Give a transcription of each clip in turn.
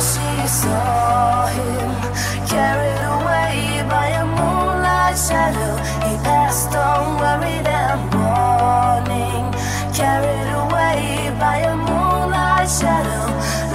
she saw him carried away by a moonlight shadow. He passed on carried away by a moonlight shadow.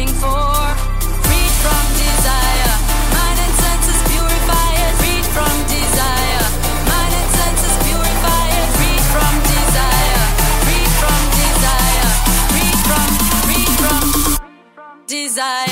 looking for. Freed from desire, mind and senses purified. Free from desire, mind and senses purified. Free from desire, free from desire, free from, free from desire.